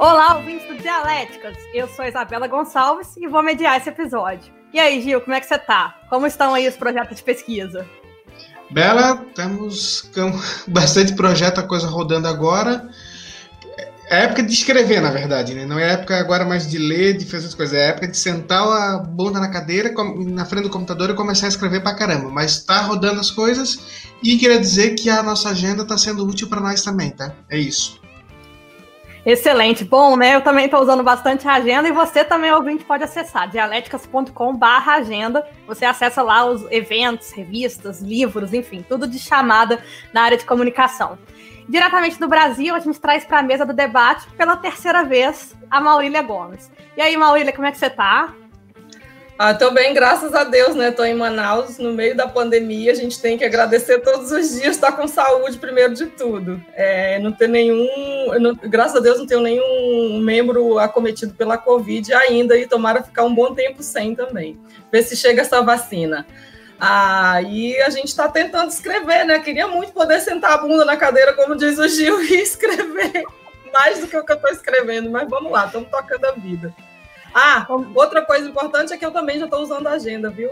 Olá, ouvintes do Dialéticas. Eu sou Isabela Gonçalves e vou mediar esse episódio. E aí, Gil, como é que você tá? Como estão aí os projetos de pesquisa? Bela, temos bastante projeto, a coisa rodando agora. É época de escrever, na verdade, né? Não é época agora mais de ler, de fazer as coisas. É época de sentar a bunda na cadeira, na frente do computador e começar a escrever pra caramba. Mas tá rodando as coisas e queria dizer que a nossa agenda tá sendo útil para nós também, tá? É isso. Excelente. Bom, né? Eu também estou usando bastante a agenda e você também, ouvinte, pode acessar dialéticas.com/barra agenda. Você acessa lá os eventos, revistas, livros, enfim, tudo de chamada na área de comunicação. Diretamente do Brasil, a gente traz para a mesa do debate pela terceira vez a Maurília Gomes. E aí, Maurília, como é que você está? Ah, tô bem, graças a Deus, né? Tô em Manaus, no meio da pandemia. A gente tem que agradecer todos os dias, estar tá com saúde primeiro de tudo. É, não ter nenhum, não, graças a Deus, não tenho nenhum membro acometido pela Covid ainda e tomara ficar um bom tempo sem também. Ver se chega essa vacina. Aí ah, a gente está tentando escrever, né? Queria muito poder sentar a bunda na cadeira, como diz o Gil, e escrever mais do que o que eu estou escrevendo, mas vamos lá, estamos tocando a vida. Ah, outra coisa importante é que eu também já estou usando a agenda, viu?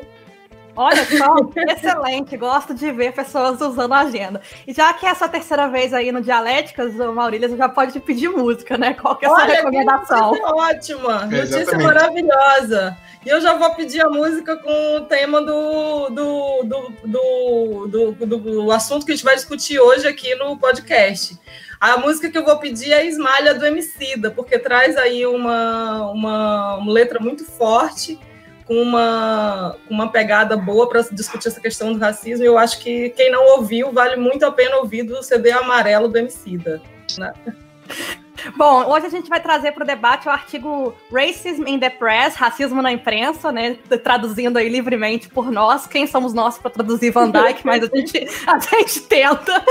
Olha só, excelente. Gosto de ver pessoas usando a agenda. E já que é a sua terceira vez aí no Dialéticas, Maurílio já pode te pedir música, né? Qual que é a sua Olha, recomendação? Notícia ótima, notícia maravilhosa. E eu já vou pedir a música com o tema do, do, do, do, do, do assunto que a gente vai discutir hoje aqui no podcast. A música que eu vou pedir é Esmalha do Emicida, porque traz aí uma, uma, uma letra muito forte, com uma, uma pegada boa para discutir essa questão do racismo. Eu acho que quem não ouviu, vale muito a pena ouvir do CD amarelo do Emicida. Né? Bom, hoje a gente vai trazer para o debate o artigo Racism in the Press, Racismo na Imprensa, né? Traduzindo aí livremente por nós. Quem somos nós para traduzir Van Dyke, mas a gente, a gente tenta.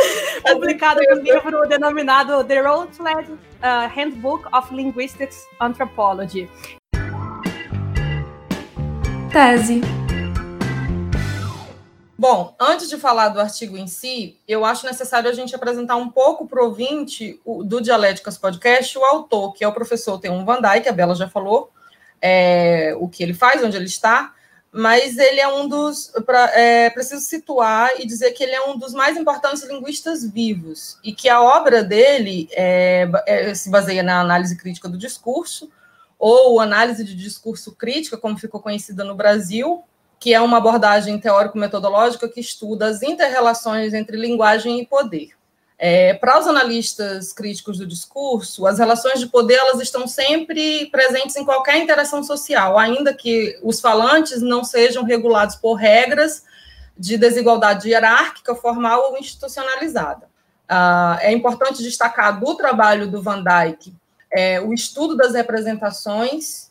Publicado no livro denominado The Routledge uh, Handbook of Linguistics Anthropology. Tese. Bom, antes de falar do artigo em si, eu acho necessário a gente apresentar um pouco para o ouvinte do Dialéticas Podcast o autor, que é o professor Teun Van Dyke, a Bela já falou é, o que ele faz, onde ele está, mas ele é um dos. Pra, é, preciso situar e dizer que ele é um dos mais importantes linguistas vivos, e que a obra dele é, é se baseia na análise crítica do discurso, ou análise de discurso crítica, como ficou conhecida no Brasil, que é uma abordagem teórico-metodológica que estuda as interrelações entre linguagem e poder. É, para os analistas críticos do discurso, as relações de poder elas estão sempre presentes em qualquer interação social, ainda que os falantes não sejam regulados por regras de desigualdade hierárquica, formal ou institucionalizada. Ah, é importante destacar do trabalho do Van Dyck é, o estudo das representações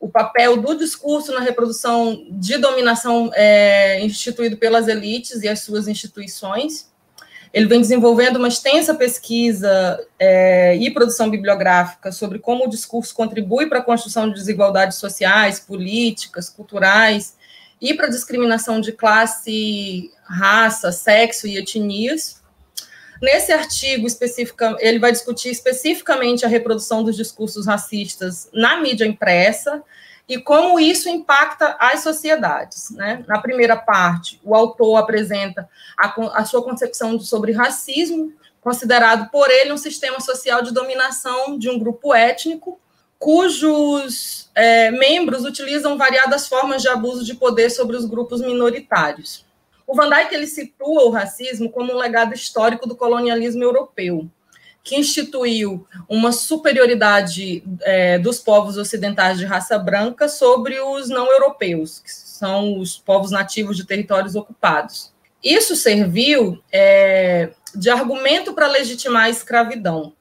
o papel do discurso na reprodução de dominação é, instituído pelas elites e as suas instituições. Ele vem desenvolvendo uma extensa pesquisa é, e produção bibliográfica sobre como o discurso contribui para a construção de desigualdades sociais, políticas, culturais e para a discriminação de classe, raça, sexo e etnias. Nesse artigo ele vai discutir especificamente a reprodução dos discursos racistas na mídia impressa e como isso impacta as sociedades. Né? Na primeira parte, o autor apresenta a, a sua concepção sobre racismo, considerado por ele um sistema social de dominação de um grupo étnico, cujos é, membros utilizam variadas formas de abuso de poder sobre os grupos minoritários. O Van Dijk ele situa o racismo como um legado histórico do colonialismo europeu, que instituiu uma superioridade é, dos povos ocidentais de raça branca sobre os não europeus, que são os povos nativos de territórios ocupados. Isso serviu é, de argumento para legitimar a escravidão,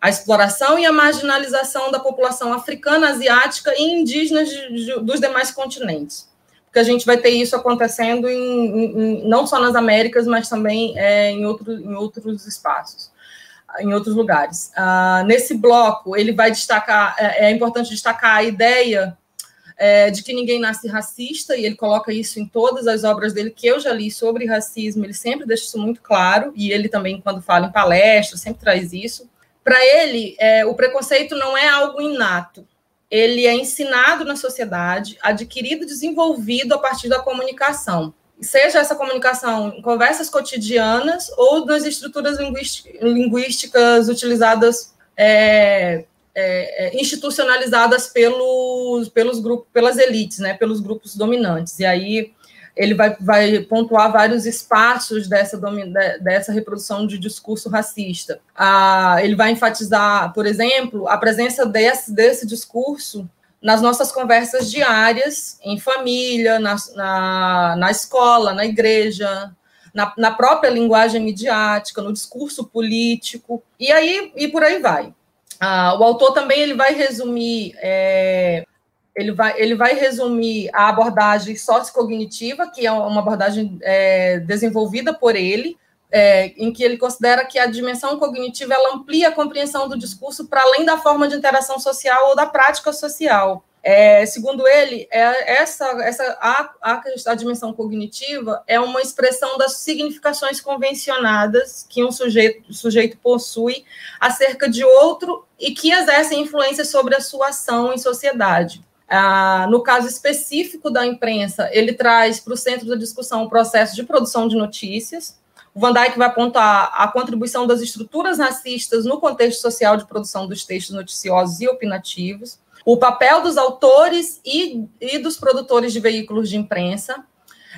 a exploração e a marginalização da população africana, asiática e indígena de, de, dos demais continentes que a gente vai ter isso acontecendo em, em, não só nas Américas, mas também é, em, outro, em outros espaços, em outros lugares. Ah, nesse bloco, ele vai destacar, é, é importante destacar a ideia é, de que ninguém nasce racista, e ele coloca isso em todas as obras dele que eu já li sobre racismo, ele sempre deixa isso muito claro, e ele também, quando fala em palestras, sempre traz isso Para ele, é, o preconceito não é algo inato. Ele é ensinado na sociedade, adquirido, desenvolvido a partir da comunicação. Seja essa comunicação em conversas cotidianas ou nas estruturas linguísticas utilizadas é, é, é, institucionalizadas pelos, pelos grupos, pelas elites, né, pelos grupos dominantes. E aí ele vai, vai pontuar vários espaços dessa, dessa reprodução de discurso racista. Ah, ele vai enfatizar, por exemplo, a presença desse, desse discurso nas nossas conversas diárias, em família, na, na, na escola, na igreja, na, na, própria linguagem midiática, no discurso político, e aí e por aí vai. Ah, o autor também ele vai resumir é, ele vai, ele vai resumir a abordagem sociocognitiva, que é uma abordagem é, desenvolvida por ele, é, em que ele considera que a dimensão cognitiva ela amplia a compreensão do discurso para além da forma de interação social ou da prática social. É, segundo ele, é, essa, essa a, a, a, dimensão cognitiva é uma expressão das significações convencionadas que um sujeito, sujeito possui acerca de outro e que exercem influência sobre a sua ação em sociedade. Ah, no caso específico da imprensa, ele traz para o centro da discussão o processo de produção de notícias. O Van Dijk vai apontar a contribuição das estruturas racistas no contexto social de produção dos textos noticiosos e opinativos o papel dos autores e, e dos produtores de veículos de imprensa,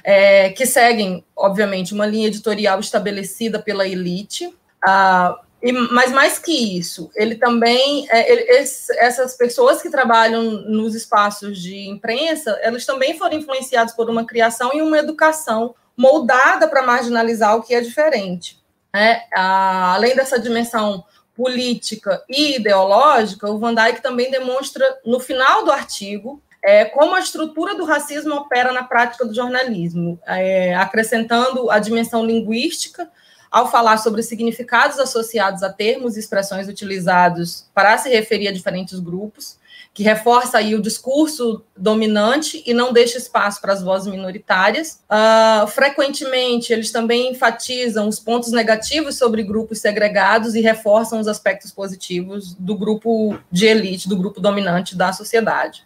é, que seguem, obviamente, uma linha editorial estabelecida pela elite. Ah, e, mas mais que isso, ele também, é, ele, esse, essas pessoas que trabalham nos espaços de imprensa, elas também foram influenciadas por uma criação e uma educação moldada para marginalizar o que é diferente. É, a, além dessa dimensão política e ideológica, o Van Dijk também demonstra, no final do artigo, é, como a estrutura do racismo opera na prática do jornalismo, é, acrescentando a dimensão linguística ao falar sobre significados associados a termos e expressões utilizados para se referir a diferentes grupos, que reforça aí o discurso dominante e não deixa espaço para as vozes minoritárias. Uh, frequentemente, eles também enfatizam os pontos negativos sobre grupos segregados e reforçam os aspectos positivos do grupo de elite, do grupo dominante da sociedade.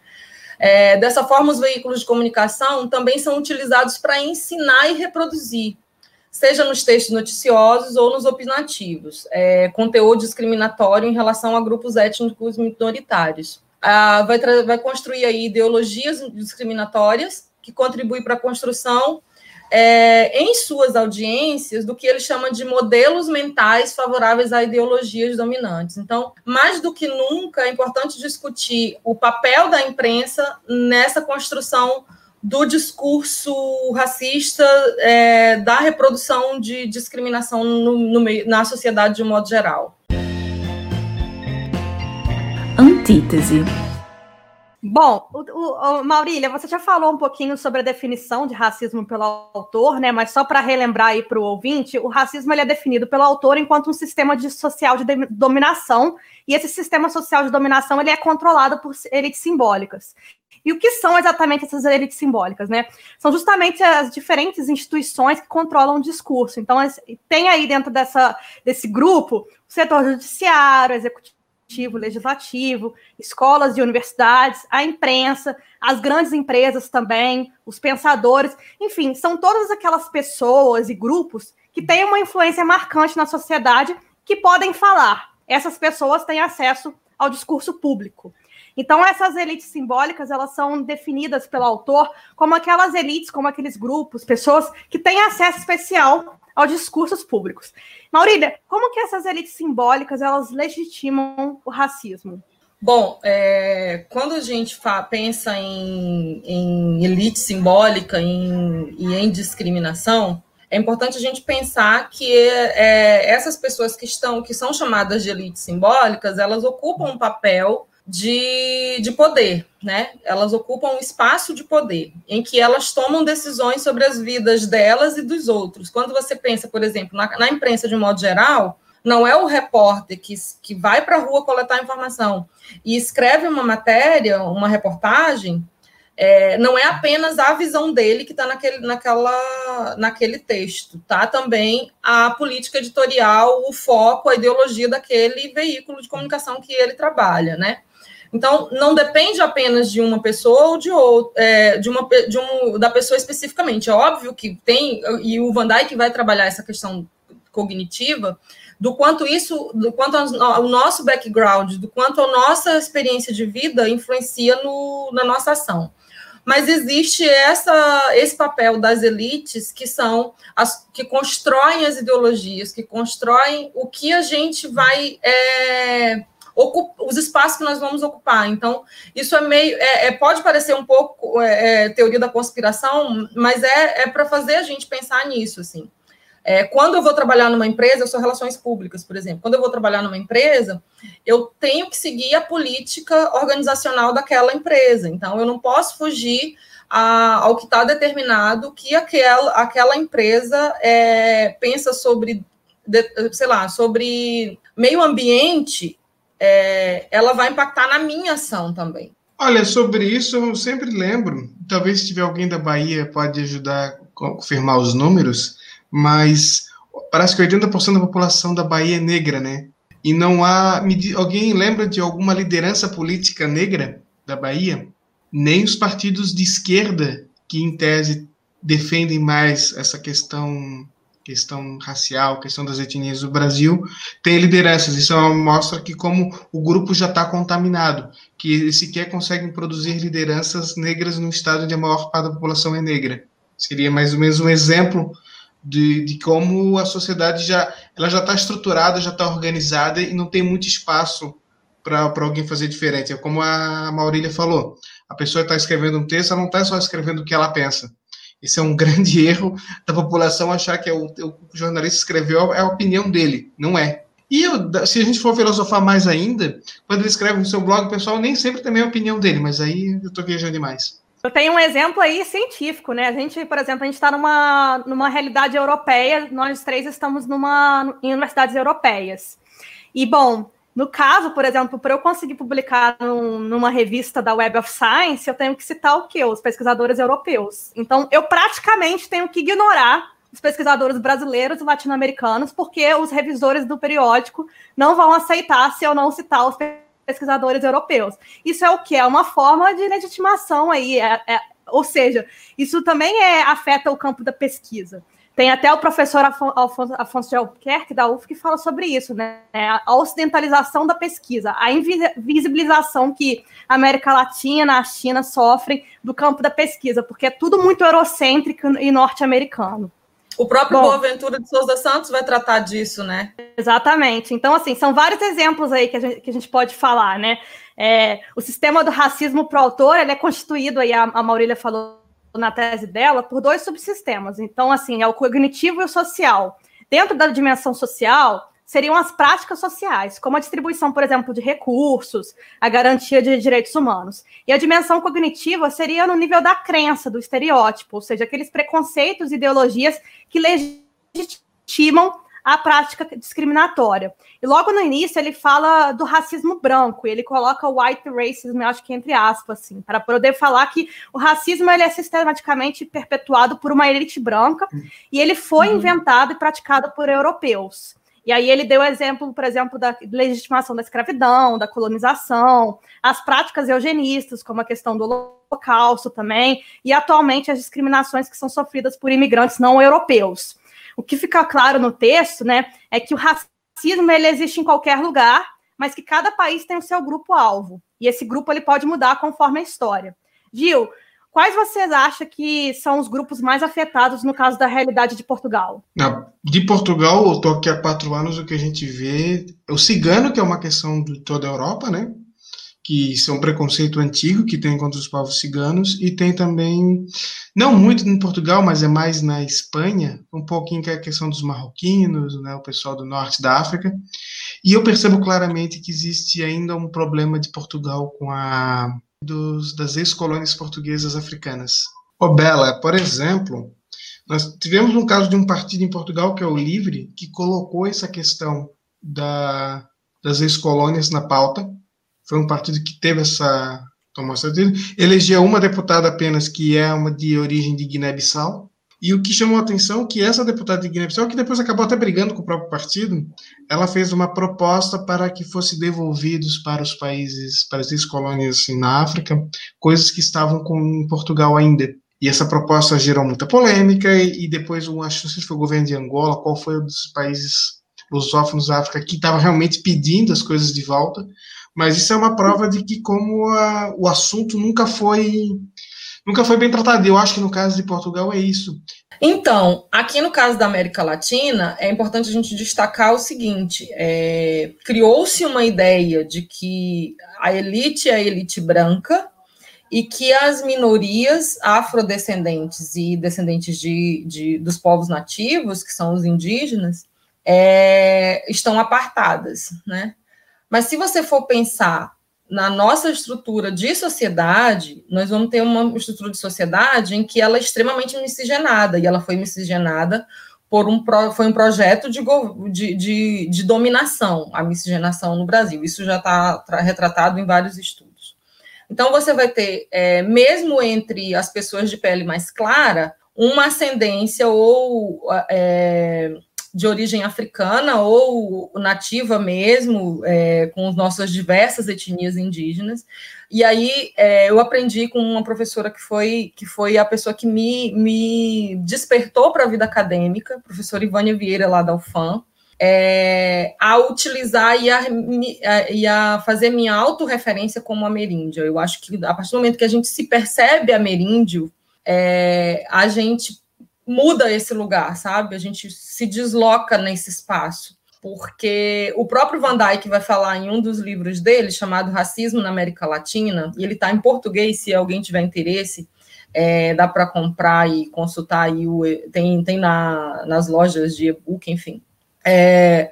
É, dessa forma, os veículos de comunicação também são utilizados para ensinar e reproduzir, seja nos textos noticiosos ou nos opinativos, é, conteúdo discriminatório em relação a grupos étnicos minoritários ah, vai, vai construir aí ideologias discriminatórias que contribuem para a construção é, em suas audiências do que ele chama de modelos mentais favoráveis a ideologias dominantes. Então, mais do que nunca, é importante discutir o papel da imprensa nessa construção do discurso racista, é, da reprodução de discriminação no, no, na sociedade de um modo geral. Antítese. Bom, o, o, o, Maurília, você já falou um pouquinho sobre a definição de racismo pelo autor, né? Mas só para relembrar aí para o ouvinte, o racismo ele é definido pelo autor enquanto um sistema de social de, de dominação, e esse sistema social de dominação ele é controlado por elites simbólicas. E o que são exatamente essas elites simbólicas, né? São justamente as diferentes instituições que controlam o discurso. Então, tem aí dentro dessa, desse grupo o setor judiciário, executivo legislativo, escolas e universidades, a imprensa, as grandes empresas também, os pensadores, enfim, são todas aquelas pessoas e grupos que têm uma influência marcante na sociedade que podem falar. Essas pessoas têm acesso ao discurso público. Então, essas elites simbólicas, elas são definidas pelo autor como aquelas elites, como aqueles grupos, pessoas que têm acesso especial aos discursos públicos. Maurília, como que essas elites simbólicas elas legitimam o racismo? Bom, é, quando a gente pensa em, em, elite simbólica em, e em discriminação, é importante a gente pensar que é, essas pessoas que estão, que são chamadas de elites simbólicas, elas ocupam um papel de, de poder, né? Elas ocupam um espaço de poder, em que elas tomam decisões sobre as vidas delas e dos outros. Quando você pensa, por exemplo, na, na imprensa de um modo geral, não é o repórter que, que vai para a rua coletar informação e escreve uma matéria, uma reportagem, é, não é apenas a visão dele que está naquele, naquela, naquele texto, tá? Também a política editorial, o foco, a ideologia daquele veículo de comunicação que ele trabalha, né? Então, não depende apenas de uma pessoa ou de outra, é, de uma de um, da pessoa especificamente. É óbvio que tem, e o Van Dyke vai trabalhar essa questão cognitiva, do quanto isso, do quanto o nosso background, do quanto a nossa experiência de vida influencia no, na nossa ação mas existe essa, esse papel das elites que são as que constroem as ideologias, que constroem o que a gente vai é, os espaços que nós vamos ocupar. Então, isso é meio é, é pode parecer um pouco é, é teoria da conspiração, mas é, é para fazer a gente pensar nisso, assim. É, quando eu vou trabalhar numa empresa, eu sou relações públicas, por exemplo. Quando eu vou trabalhar numa empresa, eu tenho que seguir a política organizacional daquela empresa. Então, eu não posso fugir a, ao que está determinado que aquela, aquela empresa é, pensa sobre, de, sei lá, sobre meio ambiente, é, ela vai impactar na minha ação também. Olha, sobre isso eu sempre lembro, talvez se tiver alguém da Bahia pode ajudar a confirmar os números, mas parece que 80% da população da Bahia é negra, né? E não há. Alguém lembra de alguma liderança política negra da Bahia? Nem os partidos de esquerda, que em tese defendem mais essa questão questão racial, questão das etnias do Brasil, tem lideranças. Isso mostra que como o grupo já está contaminado, que sequer conseguem produzir lideranças negras no estado onde a maior parte da população é negra. Seria mais ou menos um exemplo de, de como a sociedade já ela já está estruturada, já está organizada e não tem muito espaço para alguém fazer diferente. É como a Maurília falou, a pessoa está escrevendo um texto, ela não está só escrevendo o que ela pensa. Esse é um grande erro da população achar que é o, o jornalista escreveu é a opinião dele. Não é. E eu, se a gente for filosofar mais ainda, quando ele escreve no seu blog, pessoal nem sempre também é a opinião dele, mas aí eu estou viajando demais. Eu tenho um exemplo aí científico, né? A gente, por exemplo, a gente está numa, numa realidade europeia, nós três estamos numa, em universidades europeias. E, bom, no caso, por exemplo, para eu conseguir publicar num, numa revista da Web of Science, eu tenho que citar o quê? Os pesquisadores europeus. Então, eu praticamente tenho que ignorar os pesquisadores brasileiros e latino-americanos, porque os revisores do periódico não vão aceitar se eu não citar os pesquisadores europeus. Isso é o que? É uma forma de legitimação aí, é, é, ou seja, isso também é, afeta o campo da pesquisa. Tem até o professor Afonso, Afonso de Albuquerque, da UF, que fala sobre isso, né? A ocidentalização da pesquisa, a invisibilização que a América Latina, a China sofrem do campo da pesquisa, porque é tudo muito eurocêntrico e norte-americano. O próprio Bom, Boaventura de Souza Santos vai tratar disso, né? Exatamente. Então, assim, são vários exemplos aí que a gente, que a gente pode falar, né? É, o sistema do racismo pro autor, ele é constituído, aí a, a Maurília falou na tese dela, por dois subsistemas. Então, assim, é o cognitivo e o social. Dentro da dimensão social, seriam as práticas sociais, como a distribuição, por exemplo, de recursos, a garantia de direitos humanos. E a dimensão cognitiva seria no nível da crença, do estereótipo, ou seja, aqueles preconceitos e ideologias que legitimam a prática discriminatória. E logo no início ele fala do racismo branco, e ele coloca o white racism, eu acho que entre aspas, assim, para poder falar que o racismo ele é sistematicamente perpetuado por uma elite branca, e ele foi uhum. inventado e praticado por europeus. E aí ele deu exemplo, por exemplo, da legitimação da escravidão, da colonização, as práticas eugenistas, como a questão do holocausto também, e atualmente as discriminações que são sofridas por imigrantes não europeus. O que fica claro no texto, né, é que o racismo ele existe em qualquer lugar, mas que cada país tem o seu grupo alvo. E esse grupo ele pode mudar conforme a história. Gil, Quais vocês acham que são os grupos mais afetados no caso da realidade de Portugal? de Portugal, eu estou aqui há quatro anos, o que a gente vê o cigano, que é uma questão de toda a Europa, né? Que isso é preconceito antigo que tem contra os povos ciganos, e tem também, não muito em Portugal, mas é mais na Espanha, um pouquinho que é a questão dos marroquinos, né, o pessoal do norte da África. E eu percebo claramente que existe ainda um problema de Portugal com a dos, das ex-colônias portuguesas africanas. O Bela, por exemplo, nós tivemos um caso de um partido em Portugal, que é o Livre, que colocou essa questão da, das ex-colônias na pauta. Foi um partido que teve essa, tomou essa elegeu uma deputada apenas que é uma de origem de Guiné-Bissau. E o que chamou a atenção é que essa deputada de Guiné-Bissau, que depois acabou até brigando com o próprio partido, ela fez uma proposta para que fosse devolvidos para os países, para as ex-colônias assim, na África, coisas que estavam com Portugal ainda. E essa proposta gerou muita polêmica, e, e depois, um, acho que foi o governo de Angola, qual foi um dos países lusófonos da África que estava realmente pedindo as coisas de volta, mas isso é uma prova de que como a, o assunto nunca foi nunca foi bem tratado. Eu acho que no caso de Portugal é isso. Então, aqui no caso da América Latina, é importante a gente destacar o seguinte: é, criou-se uma ideia de que a elite é a elite branca e que as minorias afrodescendentes e descendentes de, de dos povos nativos, que são os indígenas, é, estão apartadas, né? Mas se você for pensar na nossa estrutura de sociedade, nós vamos ter uma estrutura de sociedade em que ela é extremamente miscigenada, e ela foi miscigenada por um foi um projeto de, de, de, de dominação, a miscigenação no Brasil. Isso já está retratado em vários estudos. Então, você vai ter, é, mesmo entre as pessoas de pele mais clara, uma ascendência ou é, de origem africana ou nativa mesmo, é, com as nossas diversas etnias indígenas. E aí é, eu aprendi com uma professora que foi, que foi a pessoa que me, me despertou para a vida acadêmica, professora Ivânia Vieira, lá da UFAM, é, a utilizar e a, e a fazer minha autorreferência como ameríndia. Eu acho que a partir do momento que a gente se percebe ameríndio, é, a gente muda esse lugar, sabe? A gente se desloca nesse espaço. Porque o próprio Van Dyck vai falar em um dos livros dele, chamado Racismo na América Latina, e ele está em português, se alguém tiver interesse, é, dá para comprar e consultar aí, o, tem, tem na, nas lojas de e-book, enfim. É,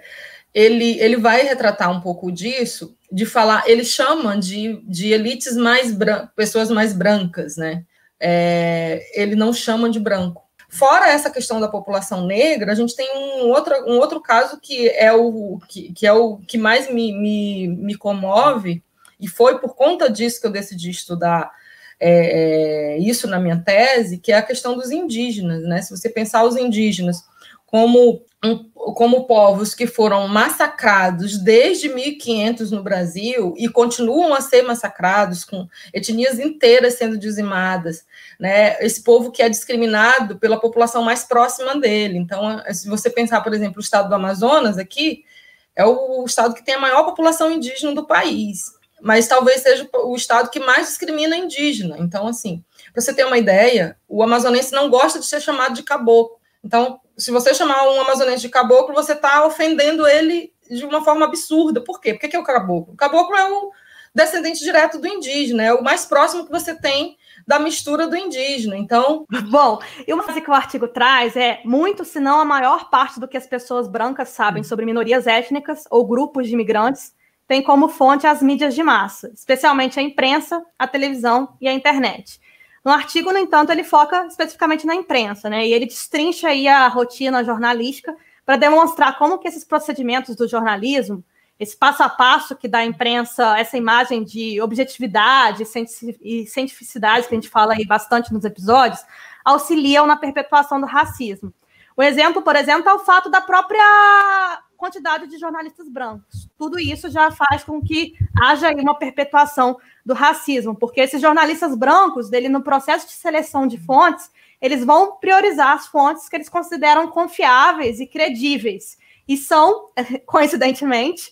ele, ele vai retratar um pouco disso, de falar, ele chama de, de elites mais pessoas mais brancas, né? É, ele não chama de branco. Fora essa questão da população negra, a gente tem um outro, um outro caso que é o que, que é o que mais me, me, me comove, e foi por conta disso que eu decidi estudar é, é isso na minha tese, que é a questão dos indígenas. Né? Se você pensar os indígenas como, como povos que foram massacrados desde 1500 no Brasil e continuam a ser massacrados, com etnias inteiras sendo dizimadas, né? Esse povo que é discriminado pela população mais próxima dele. Então, se você pensar, por exemplo, o estado do Amazonas aqui, é o estado que tem a maior população indígena do país, mas talvez seja o estado que mais discrimina indígena. Então, assim, para você ter uma ideia, o amazonense não gosta de ser chamado de caboclo. Então, se você chamar um amazonense de caboclo, você está ofendendo ele de uma forma absurda. Por quê? Por que é o caboclo? O caboclo é o descendente direto do indígena, é o mais próximo que você tem da mistura do indígena. Então. Bom, e uma coisa que o artigo traz é muito, se não a maior parte do que as pessoas brancas sabem sobre minorias étnicas ou grupos de imigrantes tem como fonte as mídias de massa, especialmente a imprensa, a televisão e a internet. No artigo, no entanto, ele foca especificamente na imprensa, né? E ele destrincha aí a rotina jornalística para demonstrar como que esses procedimentos do jornalismo, esse passo a passo que dá à imprensa essa imagem de objetividade e cientificidade que a gente fala aí bastante nos episódios, auxiliam na perpetuação do racismo. O exemplo, por exemplo, é o fato da própria quantidade de jornalistas brancos. Tudo isso já faz com que haja uma perpetuação do racismo, porque esses jornalistas brancos, dele no processo de seleção de fontes, eles vão priorizar as fontes que eles consideram confiáveis e credíveis, e são, coincidentemente,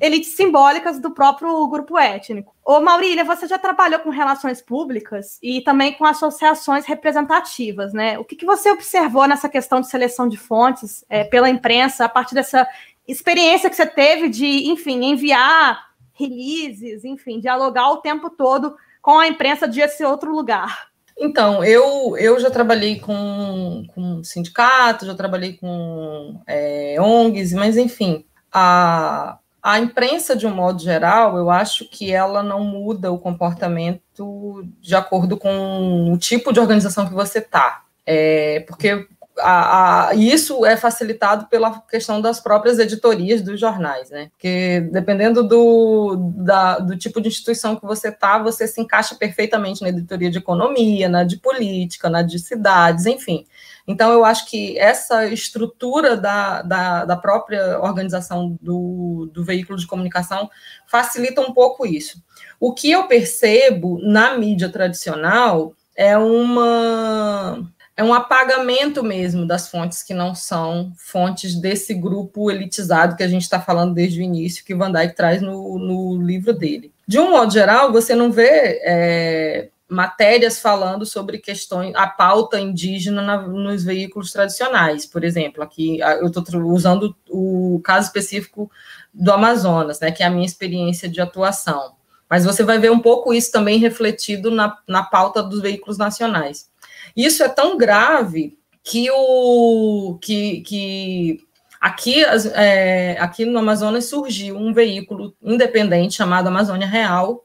elites simbólicas do próprio grupo étnico. Ô Maurília, você já trabalhou com relações públicas e também com associações representativas, né? O que, que você observou nessa questão de seleção de fontes é, pela imprensa, a partir dessa experiência que você teve de, enfim, enviar releases, enfim, dialogar o tempo todo com a imprensa de esse outro lugar? Então, eu, eu já trabalhei com, com sindicatos, já trabalhei com é, ONGs, mas enfim, a, a imprensa, de um modo geral, eu acho que ela não muda o comportamento de acordo com o tipo de organização que você está. É, porque a, a, isso é facilitado pela questão das próprias editorias dos jornais, né? Porque dependendo do, da, do tipo de instituição que você está, você se encaixa perfeitamente na editoria de economia, na de política, na de cidades, enfim. Então, eu acho que essa estrutura da, da, da própria organização do, do veículo de comunicação facilita um pouco isso. O que eu percebo na mídia tradicional é uma é um apagamento mesmo das fontes que não são fontes desse grupo elitizado que a gente está falando desde o início, que Van Dyck traz no, no livro dele. De um modo geral, você não vê é, matérias falando sobre questões, a pauta indígena na, nos veículos tradicionais, por exemplo. Aqui eu estou usando o caso específico do Amazonas, né, que é a minha experiência de atuação. Mas você vai ver um pouco isso também refletido na, na pauta dos veículos nacionais. Isso é tão grave que o que, que aqui, é, aqui no Amazonas surgiu um veículo independente chamado Amazônia Real,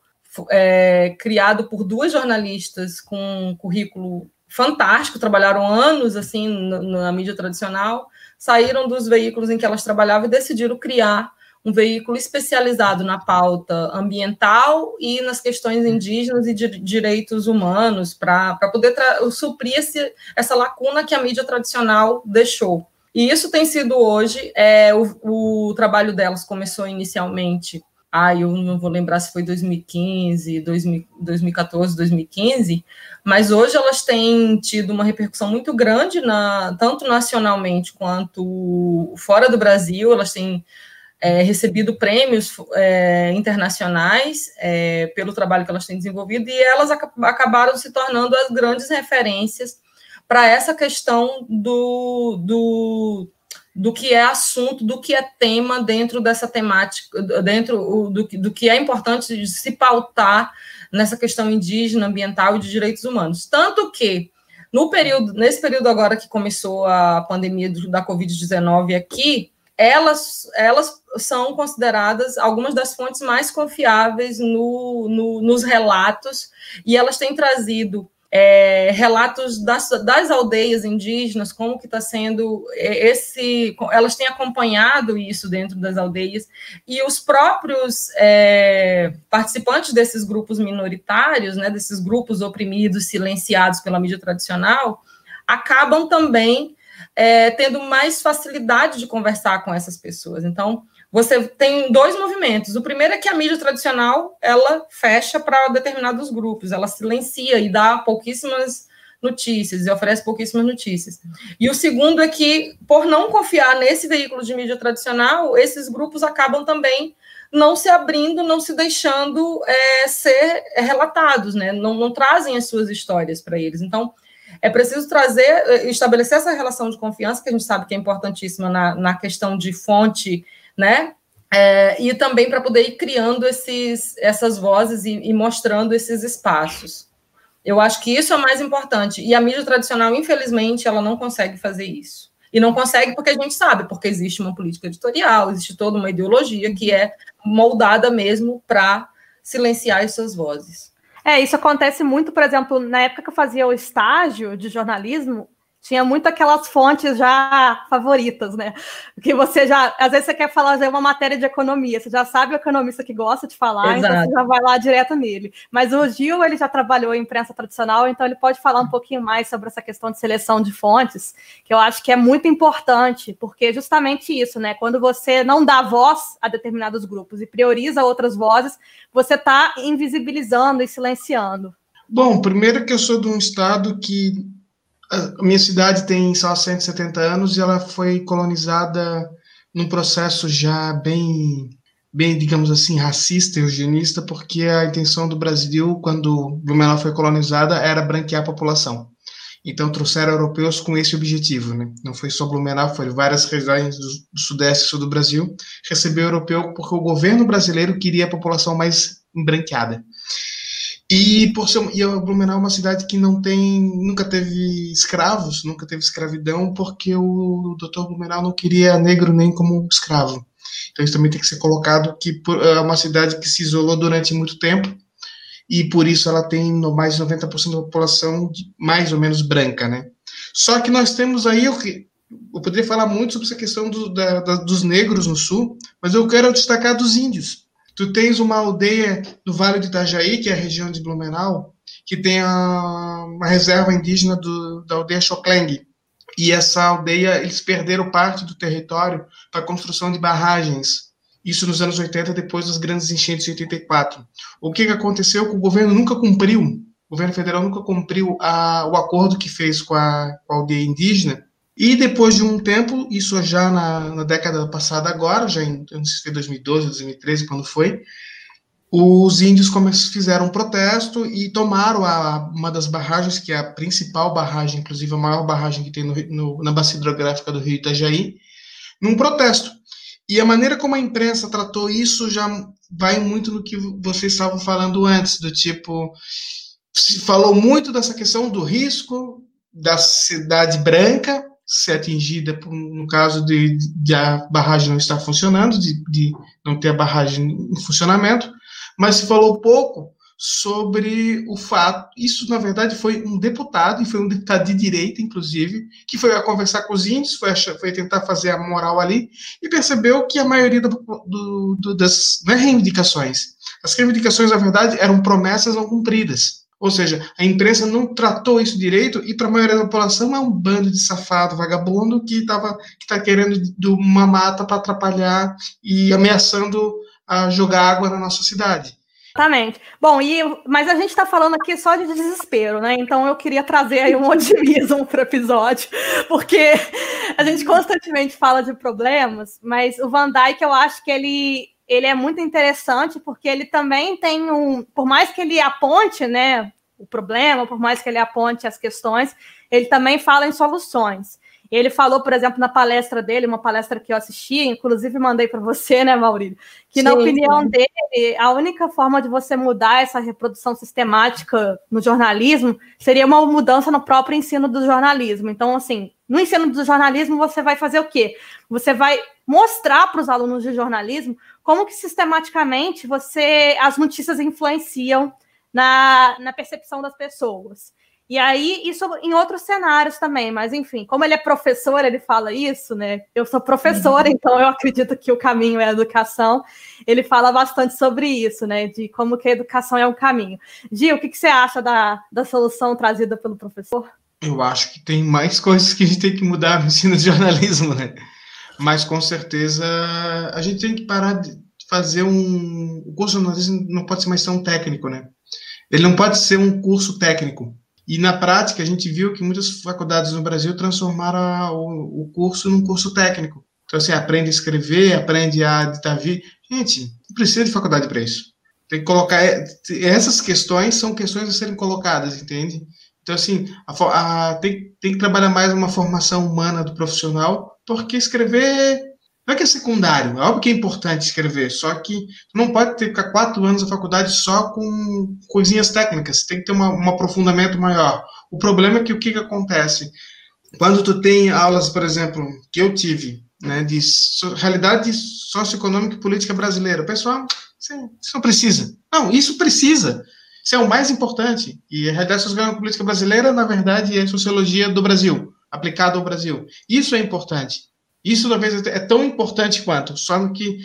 é, criado por duas jornalistas com um currículo fantástico, trabalharam anos assim na mídia tradicional, saíram dos veículos em que elas trabalhavam e decidiram criar um veículo especializado na pauta ambiental e nas questões indígenas e de direitos humanos, para poder suprir esse, essa lacuna que a mídia tradicional deixou. E isso tem sido hoje, é, o, o trabalho delas começou inicialmente ah, eu não vou lembrar se foi 2015, 2014, 2015, mas hoje elas têm tido uma repercussão muito grande, na, tanto nacionalmente quanto fora do Brasil, elas têm é, recebido prêmios é, internacionais é, pelo trabalho que elas têm desenvolvido, e elas ac acabaram se tornando as grandes referências para essa questão do, do, do que é assunto, do que é tema dentro dessa temática, dentro do, do que é importante de se pautar nessa questão indígena, ambiental e de direitos humanos. Tanto que no período, nesse período agora que começou a pandemia da Covid-19 aqui, elas, elas são consideradas algumas das fontes mais confiáveis no, no, nos relatos, e elas têm trazido é, relatos das, das aldeias indígenas, como que está sendo esse. Elas têm acompanhado isso dentro das aldeias, e os próprios é, participantes desses grupos minoritários, né, desses grupos oprimidos, silenciados pela mídia tradicional, acabam também é, tendo mais facilidade de conversar com essas pessoas. Então, você tem dois movimentos. O primeiro é que a mídia tradicional ela fecha para determinados grupos, ela silencia e dá pouquíssimas notícias e oferece pouquíssimas notícias. E o segundo é que, por não confiar nesse veículo de mídia tradicional, esses grupos acabam também não se abrindo, não se deixando é, ser relatados, né? Não, não trazem as suas histórias para eles. Então, é preciso trazer, eh, estabelecer essa relação de confiança, que a gente sabe que é importantíssima na, na questão de fonte, né? É, e também para poder ir criando esses, essas vozes e, e mostrando esses espaços. Eu acho que isso é mais importante. E a mídia tradicional, infelizmente, ela não consegue fazer isso. E não consegue porque a gente sabe, porque existe uma política editorial, existe toda uma ideologia que é moldada mesmo para silenciar essas vozes. É, isso acontece muito, por exemplo, na época que eu fazia o estágio de jornalismo, tinha muito aquelas fontes já favoritas, né? Que você já, às vezes você quer fazer uma matéria de economia, você já sabe o economista que gosta de falar, Exato. então você já vai lá direto nele. Mas o Gil, ele já trabalhou em imprensa tradicional, então ele pode falar um pouquinho mais sobre essa questão de seleção de fontes, que eu acho que é muito importante, porque justamente isso, né? Quando você não dá voz a determinados grupos e prioriza outras vozes, você está invisibilizando e silenciando. Bom, primeiro que eu sou de um estado que a minha cidade tem só 170 anos e ela foi colonizada num processo já bem, bem digamos assim, racista e eugenista, porque a intenção do Brasil, quando Blumenau foi colonizada, era branquear a população. Então trouxeram europeus com esse objetivo, né? Não foi só Blumenau, foi várias regiões do, do sudeste e sul do Brasil recebeu europeu porque o governo brasileiro queria a população mais embranqueada. E por ser, e Blumenau é uma cidade que não tem, nunca teve escravos, nunca teve escravidão, porque o doutor Blumenau não queria negro nem como escravo. Então isso também tem que ser colocado que é uma cidade que se isolou durante muito tempo e por isso ela tem mais de 90% da população mais ou menos branca, né? Só que nós temos aí o que eu poderia falar muito sobre essa questão do, da, da, dos negros no sul, mas eu quero destacar dos índios. Tu tens uma aldeia no Vale do Itajaí, que é a região de Blumenau, que tem a, uma reserva indígena do, da aldeia Xokleng. E essa aldeia, eles perderam parte do território para a construção de barragens. Isso nos anos 80, depois das grandes enchentes de 84. O que, que aconteceu? Que o governo nunca cumpriu, o governo federal nunca cumpriu a, o acordo que fez com a, com a aldeia indígena, e depois de um tempo, isso já na, na década passada agora, já em, não sei se foi 2012, 2013, quando foi, os índios fizeram um protesto e tomaram a, uma das barragens, que é a principal barragem, inclusive a maior barragem que tem no, no, na bacia hidrográfica do rio Itajaí, num protesto. E a maneira como a imprensa tratou isso já vai muito no que vocês estavam falando antes, do tipo, se falou muito dessa questão do risco da cidade branca, ser atingida, por, no caso de, de, a barragem não estar funcionando, de, de não ter a barragem em funcionamento, mas se falou pouco sobre o fato. Isso, na verdade, foi um deputado, e foi um deputado de direita, inclusive, que foi a conversar com os índios, foi, foi tentar fazer a moral ali, e percebeu que a maioria do, do, do, das é reivindicações. As reivindicações, na verdade, eram promessas não cumpridas. Ou seja, a imprensa não tratou isso direito e para a maioria da população é um bando de safado, vagabundo que estava que tá querendo uma mata para atrapalhar e ameaçando a jogar água na nossa cidade. Exatamente. Bom, e, mas a gente está falando aqui só de desespero, né? Então eu queria trazer aí um otimismo para o episódio, porque a gente constantemente fala de problemas, mas o Van Dyke eu acho que ele ele é muito interessante porque ele também tem um, por mais que ele aponte, né, o problema, por mais que ele aponte as questões, ele também fala em soluções. Ele falou, por exemplo, na palestra dele, uma palestra que eu assisti, inclusive mandei para você, né, Maurício, que sim, na opinião sim. dele, a única forma de você mudar essa reprodução sistemática no jornalismo seria uma mudança no próprio ensino do jornalismo. Então, assim, no ensino do jornalismo, você vai fazer o quê? Você vai mostrar para os alunos de jornalismo como que sistematicamente você as notícias influenciam na, na percepção das pessoas. E aí, isso em outros cenários também, mas enfim, como ele é professor, ele fala isso, né? Eu sou professora, uhum. então eu acredito que o caminho é a educação. Ele fala bastante sobre isso, né? De como que a educação é um caminho. Gil, o que, que você acha da, da solução trazida pelo professor? Eu acho que tem mais coisas que a gente tem que mudar no ensino de jornalismo, né? Mas com certeza a gente tem que parar de fazer um. O curso de jornalismo não pode ser mais tão técnico, né? Ele não pode ser um curso técnico e na prática, a gente viu que muitas faculdades no Brasil transformaram o, curso num curso técnico. Então, assim, aprende a escrever, aprende a editar vídeo. Gente, não precisa de faculdade para isso. Tem que colocar. É, essas questões são questões a serem colocadas, entende? Então, assim, a, a, tem, tem que trabalhar mais uma formação humana do profissional, porque escrever não é que é secundário, é óbvio que é importante escrever, só que não pode ter ficar quatro anos na faculdade só com coisinhas técnicas, tem que ter uma, um aprofundamento maior. O problema é que o que, que acontece? Quando tu tem aulas, por exemplo, que eu tive, né, de so, realidade socioeconômica e política brasileira, o pessoal, isso não precisa. Não, isso precisa. Isso é o mais importante. E a socioeconômica e política brasileira, na verdade, é sociologia do Brasil, aplicada ao Brasil. Isso é importante. Isso talvez é tão importante quanto, só que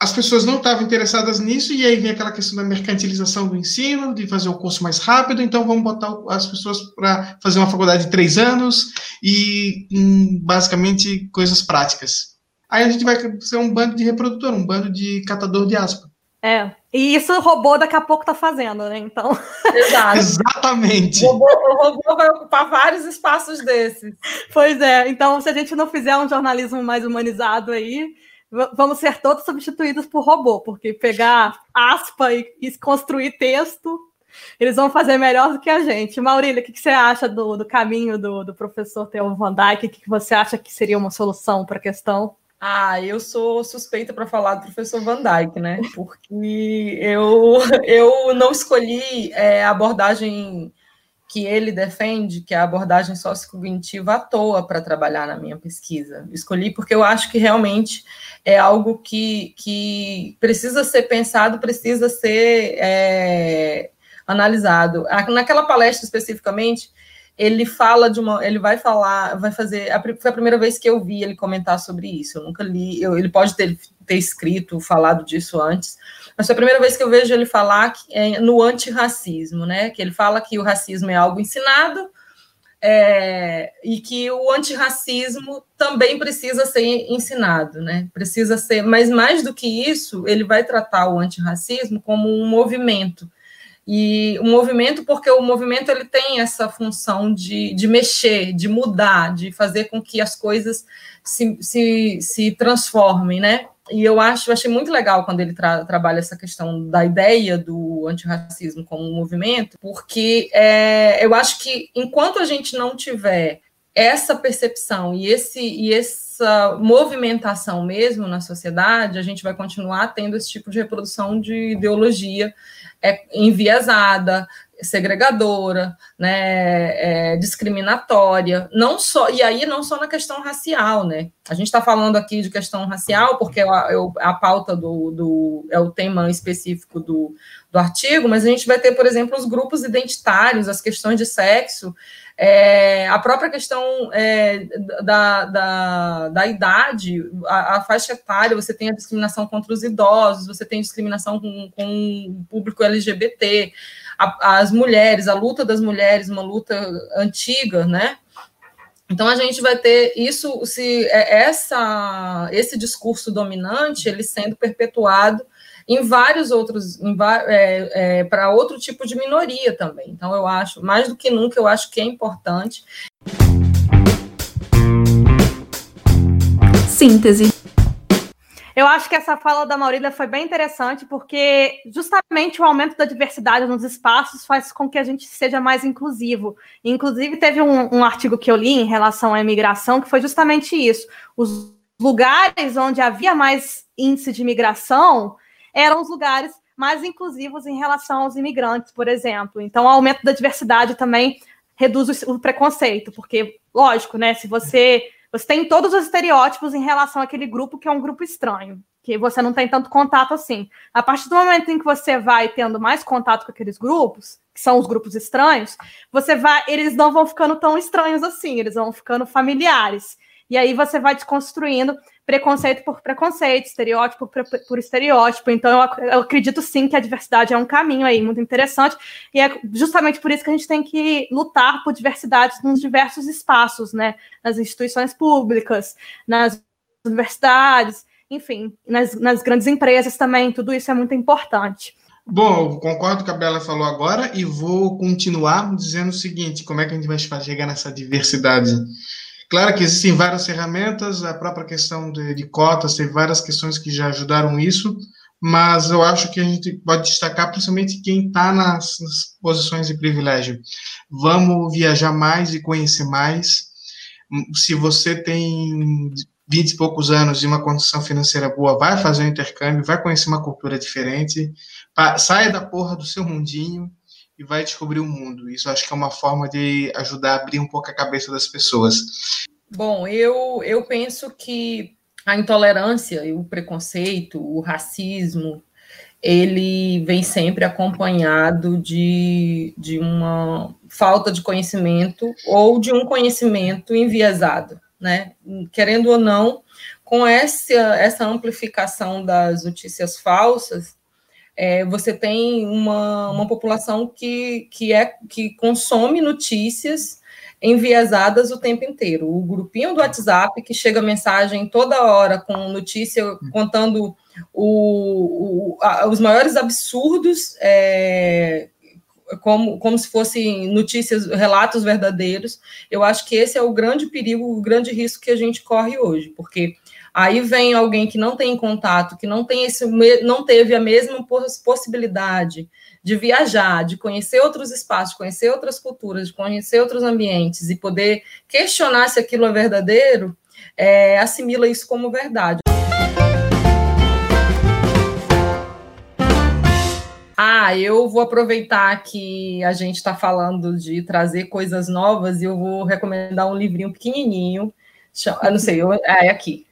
as pessoas não estavam interessadas nisso, e aí vem aquela questão da mercantilização do ensino, de fazer o curso mais rápido, então vamos botar as pessoas para fazer uma faculdade de três anos e em, basicamente coisas práticas. Aí a gente vai ser um bando de reprodutor, um bando de catador de aspa. É, e isso o robô daqui a pouco está fazendo, né? Então. Exato. Exatamente. O robô, o robô, vai ocupar vários espaços desses. Pois é. Então, se a gente não fizer um jornalismo mais humanizado aí, vamos ser todos substituídos por robô, porque pegar aspa e, e construir texto, eles vão fazer melhor do que a gente. Maurília, o que, que você acha do, do caminho do, do professor Theo Van Dyke? O que, que você acha que seria uma solução para a questão? Ah, eu sou suspeita para falar do professor Van Dyke, né? Porque eu, eu não escolhi é, a abordagem que ele defende, que é a abordagem sociocognitiva, à toa para trabalhar na minha pesquisa. Escolhi porque eu acho que realmente é algo que, que precisa ser pensado, precisa ser é, analisado. Naquela palestra especificamente, ele fala de uma, ele vai falar, vai fazer, a, foi a primeira vez que eu vi ele comentar sobre isso. Eu nunca li, eu, ele pode ter, ter escrito, falado disso antes, mas foi a primeira vez que eu vejo ele falar que, é, no antirracismo, né? Que ele fala que o racismo é algo ensinado é, e que o antirracismo também precisa ser ensinado, né? Precisa ser, mas mais do que isso, ele vai tratar o antirracismo como um movimento. E um movimento, porque o movimento ele tem essa função de, de mexer, de mudar, de fazer com que as coisas se, se, se transformem, né? E eu acho, eu achei muito legal quando ele tra trabalha essa questão da ideia do antirracismo como um movimento, porque é, eu acho que enquanto a gente não tiver essa percepção e, esse, e essa movimentação mesmo na sociedade, a gente vai continuar tendo esse tipo de reprodução de ideologia é, enviesada, segregadora, né, é, discriminatória, não só e aí não só na questão racial, né? A gente está falando aqui de questão racial porque a, a pauta do, do, é o tema específico do, do artigo, mas a gente vai ter, por exemplo, os grupos identitários, as questões de sexo, é, a própria questão é, da, da, da, idade, a, a, faixa etária, você tem a discriminação contra os idosos, você tem discriminação com, com o público LGBT, a, as mulheres, a luta das mulheres, uma luta antiga, né? Então a gente vai ter isso, se é, essa, esse discurso dominante, ele sendo perpetuado em vários outros, é, é, para outro tipo de minoria também. Então eu acho, mais do que nunca, eu acho que é importante. Síntese. Eu acho que essa fala da Maurília foi bem interessante, porque justamente o aumento da diversidade nos espaços faz com que a gente seja mais inclusivo. Inclusive, teve um, um artigo que eu li em relação à imigração, que foi justamente isso. Os lugares onde havia mais índice de imigração eram os lugares mais inclusivos em relação aos imigrantes, por exemplo. Então, o aumento da diversidade também reduz o preconceito, porque, lógico, né, se você você tem todos os estereótipos em relação àquele grupo que é um grupo estranho, que você não tem tanto contato assim. A partir do momento em que você vai tendo mais contato com aqueles grupos, que são os grupos estranhos, você vai, eles não vão ficando tão estranhos assim, eles vão ficando familiares. E aí você vai desconstruindo preconceito por preconceito, estereótipo por, por estereótipo. Então, eu, eu, acredito sim que a diversidade é um caminho aí muito interessante, e é justamente por isso que a gente tem que lutar por diversidade nos diversos espaços, né? Nas instituições públicas, nas universidades, enfim, nas, nas grandes empresas também, tudo isso é muito importante. Bom, concordo com o que a Bela falou agora e vou continuar dizendo o seguinte: como é que a gente vai chegar nessa diversidade? Claro que existem várias ferramentas, a própria questão de, de cotas, tem várias questões que já ajudaram isso, mas eu acho que a gente pode destacar principalmente quem está nas, nas, posições de privilégio. Vamos viajar mais e conhecer mais. Se você tem 20 e poucos anos e uma condição financeira boa, vai fazer um intercâmbio, vai conhecer uma cultura diferente, saia da porra do seu mundinho e vai descobrir o mundo. Isso acho que é uma forma de ajudar a abrir um pouco a cabeça das pessoas. Bom, eu, eu penso que a intolerância e o preconceito, o racismo, ele vem sempre acompanhado de, de uma falta de conhecimento ou de um conhecimento enviesado, né? Querendo ou não, com essa, essa amplificação das notícias falsas, é, você tem uma, uma população que, que, é, que consome notícias enviesadas o tempo inteiro. O grupinho do WhatsApp que chega mensagem toda hora com notícia contando o, o a, os maiores absurdos, é, como, como se fossem notícias, relatos verdadeiros. Eu acho que esse é o grande perigo, o grande risco que a gente corre hoje, porque Aí vem alguém que não tem contato, que não tem esse, não teve a mesma possibilidade de viajar, de conhecer outros espaços, conhecer outras culturas, de conhecer outros ambientes e poder questionar se aquilo é verdadeiro, é, assimila isso como verdade. Ah, eu vou aproveitar que a gente está falando de trazer coisas novas e eu vou recomendar um livrinho pequenininho. Eu não sei, eu, é aqui.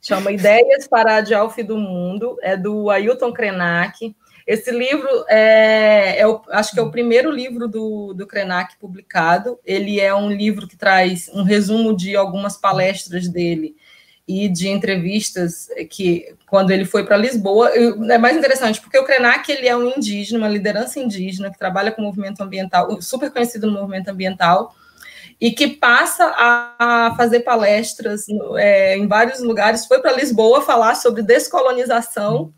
Chama Ideias para a Dialf do Mundo, é do Ailton Krenak. Esse livro é, é o, acho que é o primeiro livro do, do Krenak publicado. Ele é um livro que traz um resumo de algumas palestras dele e de entrevistas que quando ele foi para Lisboa é mais interessante porque o Krenak ele é um indígena, uma liderança indígena que trabalha com o movimento ambiental, super conhecido no movimento ambiental e que passa a, a fazer palestras é, em vários lugares. Foi para Lisboa falar sobre descolonização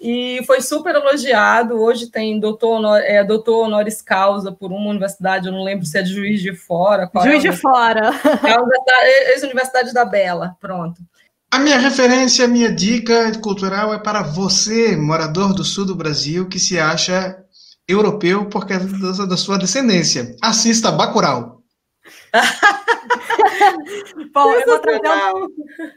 e foi super elogiado. Hoje tem doutor, honor, é, doutor honoris causa por uma universidade, eu não lembro se é de Juiz de Fora. Juiz é de Fora. É a universidade, é universidade da Bela, pronto. A minha referência, a minha dica cultural é para você, morador do sul do Brasil, que se acha europeu por causa da sua descendência. Assista Bacurau. Bom, eu vou trazer um...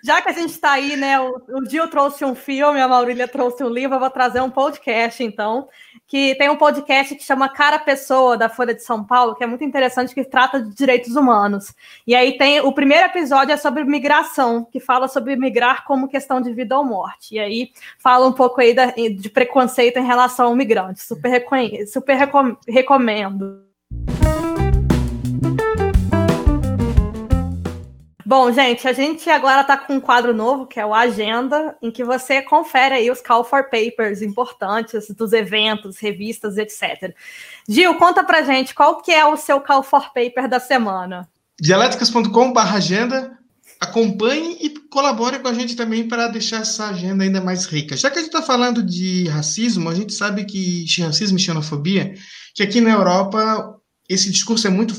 Já que a gente está aí, né? O, o Gil trouxe um filme, a Maurília trouxe um livro, eu vou trazer um podcast, então. Que tem um podcast que chama Cara Pessoa, da Folha de São Paulo, que é muito interessante, que trata de direitos humanos. E aí tem. O primeiro episódio é sobre migração, que fala sobre migrar como questão de vida ou morte. E aí fala um pouco aí da, de preconceito em relação ao migrante. Super, super recom... recomendo. Bom, gente, a gente agora está com um quadro novo, que é o Agenda, em que você confere aí os call for papers importantes dos eventos, revistas, etc. Gil, conta pra gente qual que é o seu call for paper da semana. Dialéticas.com.br agenda. Acompanhe e colabore com a gente também para deixar essa agenda ainda mais rica. Já que a gente está falando de racismo, a gente sabe que racismo e xenofobia, que aqui na Europa esse discurso é muito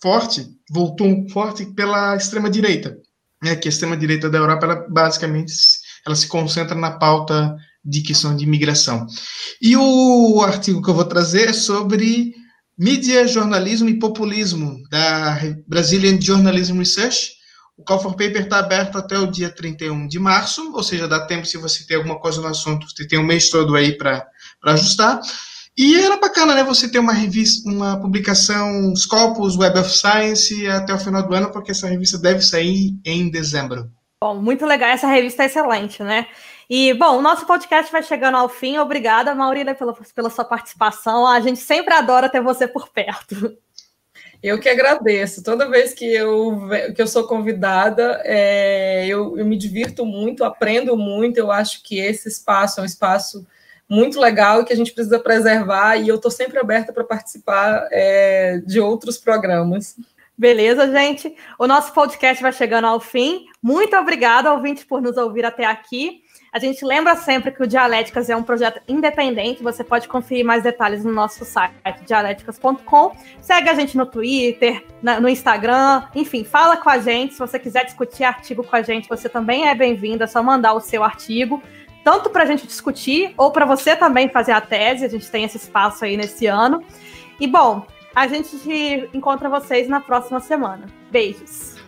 forte, voltou forte pela extrema-direita, né, que a extrema-direita da Europa, ela, basicamente, ela se concentra na pauta de questão de imigração. E o artigo que eu vou trazer é sobre mídia, jornalismo e populismo, da Brazilian Journalism Research. O Call for Paper está aberto até o dia 31 de março, ou seja, dá tempo, se você tem alguma coisa no assunto, você tem um mês todo aí para ajustar. E era bacana, né? Você ter uma revista, uma publicação Scopus Web of Science até o final do ano, porque essa revista deve sair em dezembro. Bom, muito legal, essa revista é excelente, né? E, bom, o nosso podcast vai chegando ao fim. Obrigada, Maurília, pela, pela sua participação. A gente sempre adora ter você por perto. Eu que agradeço. Toda vez que eu, que eu sou convidada, é, eu, eu me divirto muito, aprendo muito. Eu acho que esse espaço é um espaço muito legal e que a gente precisa preservar, e eu estou sempre aberta para participar é, de outros programas. Beleza, gente. O nosso podcast vai chegando ao fim. Muito obrigada, ouvinte, por nos ouvir até aqui. A gente lembra sempre que o Dialéticas é um projeto independente. Você pode conferir mais detalhes no nosso site, dialéticas.com. Segue a gente no Twitter, no Instagram, enfim, fala com a gente. Se você quiser discutir artigo com a gente, você também é bem-vindo. É só mandar o seu artigo tanto para a gente discutir ou para você também fazer a tese. A gente tem esse espaço aí nesse ano. E bom, a gente encontra vocês na próxima semana. Beijos.